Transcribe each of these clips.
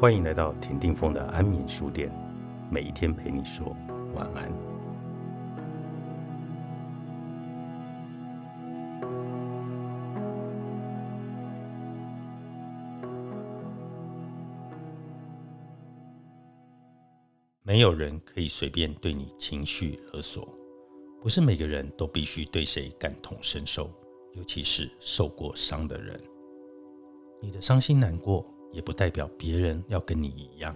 欢迎来到田定峰的安眠书店，每一天陪你说晚安。没有人可以随便对你情绪勒索，不是每个人都必须对谁感同身受，尤其是受过伤的人。你的伤心难过，也不代表别人要跟你一样。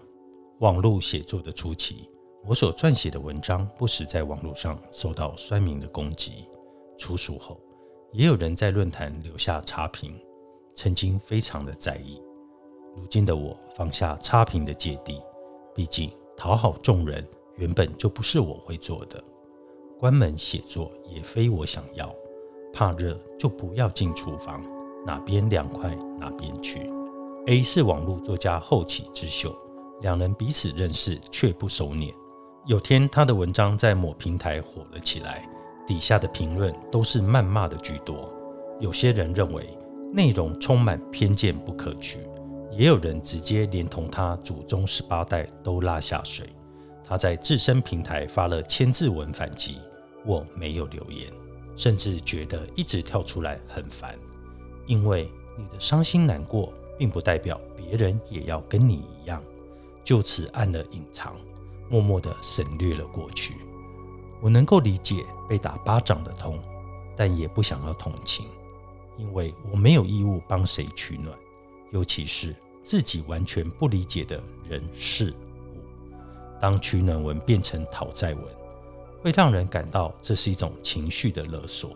网络写作的初期，我所撰写的文章不时在网络上受到酸民的攻击。出书后，也有人在论坛留下差评，曾经非常的在意。如今的我放下差评的芥蒂，毕竟。讨好众人原本就不是我会做的，关门写作也非我想要。怕热就不要进厨房，哪边凉快哪边去。A 是网络作家后起之秀，两人彼此认识却不熟稔。有天他的文章在某平台火了起来，底下的评论都是谩骂的居多。有些人认为内容充满偏见不可取。也有人直接连同他祖宗十八代都拉下水。他在自身平台发了千字文反击，我没有留言，甚至觉得一直跳出来很烦。因为你的伤心难过，并不代表别人也要跟你一样，就此按了隐藏，默默地省略了过去。我能够理解被打巴掌的痛，但也不想要同情，因为我没有义务帮谁取暖，尤其是。自己完全不理解的人事物，当取暖文变成讨债文，会让人感到这是一种情绪的勒索。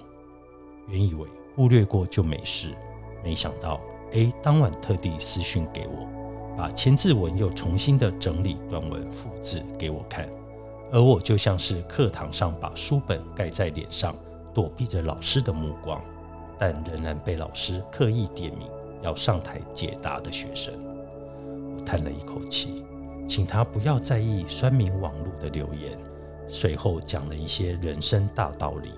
原以为忽略过就没事，没想到 A 当晚特地私讯给我，把千字文又重新的整理短文复制给我看，而我就像是课堂上把书本盖在脸上，躲避着老师的目光，但仍然被老师刻意点名。要上台解答的学生，我叹了一口气，请他不要在意酸民网络的留言。随后讲了一些人生大道理，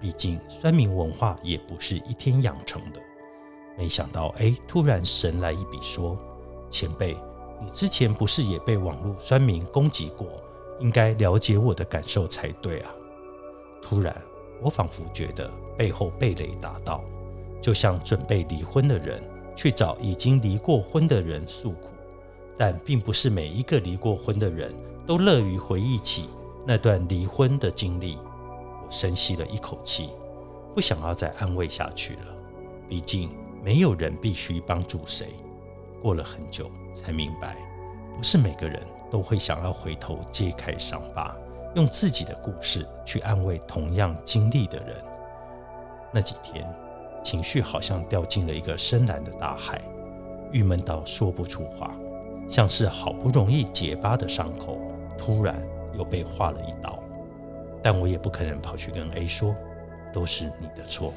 毕竟酸民文化也不是一天养成的。没想到，哎，突然神来一笔，说：“前辈，你之前不是也被网络酸民攻击过？应该了解我的感受才对啊！”突然，我仿佛觉得背后被雷打到，就像准备离婚的人。去找已经离过婚的人诉苦，但并不是每一个离过婚的人都乐于回忆起那段离婚的经历。我深吸了一口气，不想要再安慰下去了。毕竟没有人必须帮助谁。过了很久，才明白，不是每个人都会想要回头揭开伤疤，用自己的故事去安慰同样经历的人。那几天。情绪好像掉进了一个深蓝的大海，郁闷到说不出话，像是好不容易结疤的伤口，突然又被划了一刀。但我也不可能跑去跟 A 说，都是你的错。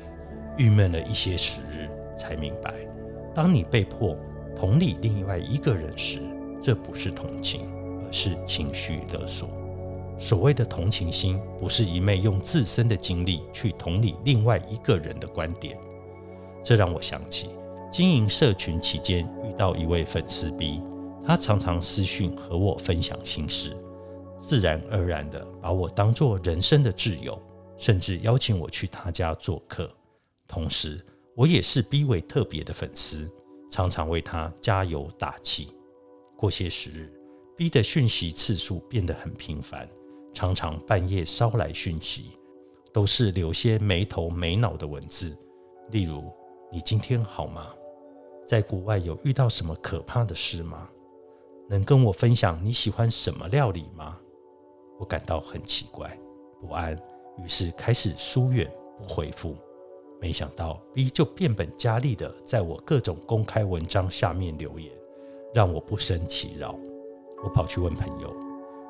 郁闷了一些时日，才明白，当你被迫同理另外一个人时，这不是同情，而是情绪勒索。所谓的同情心，不是一昧用自身的经历去同理另外一个人的观点。这让我想起经营社群期间遇到一位粉丝 B，他常常私讯和我分享心事，自然而然的把我当做人生的挚友，甚至邀请我去他家做客。同时，我也是 B 为特别的粉丝，常常为他加油打气。过些时日，B 的讯息次数变得很频繁，常常半夜捎来讯息，都是留些没头没脑的文字，例如。你今天好吗？在国外有遇到什么可怕的事吗？能跟我分享你喜欢什么料理吗？我感到很奇怪、不安，于是开始疏远不回复。没想到 B 就变本加厉的在我各种公开文章下面留言，让我不胜其扰。我跑去问朋友，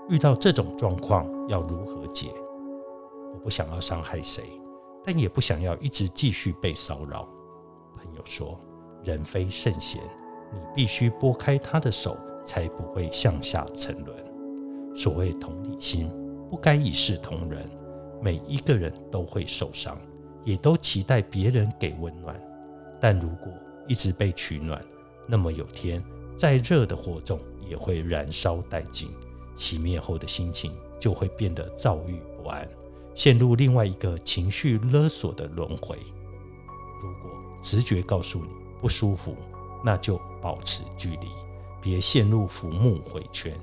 遇到这种状况要如何解？我不想要伤害谁，但也不想要一直继续被骚扰。朋友说，人非圣贤，你必须拨开他的手，才不会向下沉沦。所谓同理心，不该一视同仁。每一个人都会受伤，也都期待别人给温暖。但如果一直被取暖，那么有天再热的火种也会燃烧殆尽，熄灭后的心情就会变得躁郁不安，陷入另外一个情绪勒索的轮回。如果直觉告诉你不舒服，那就保持距离，别陷入浮木回圈。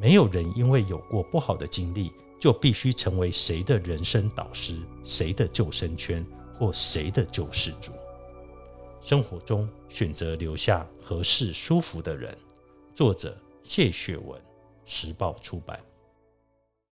没有人因为有过不好的经历，就必须成为谁的人生导师、谁的救生圈或谁的救世主。生活中选择留下合适、舒服的人。作者：谢雪文，时报出版。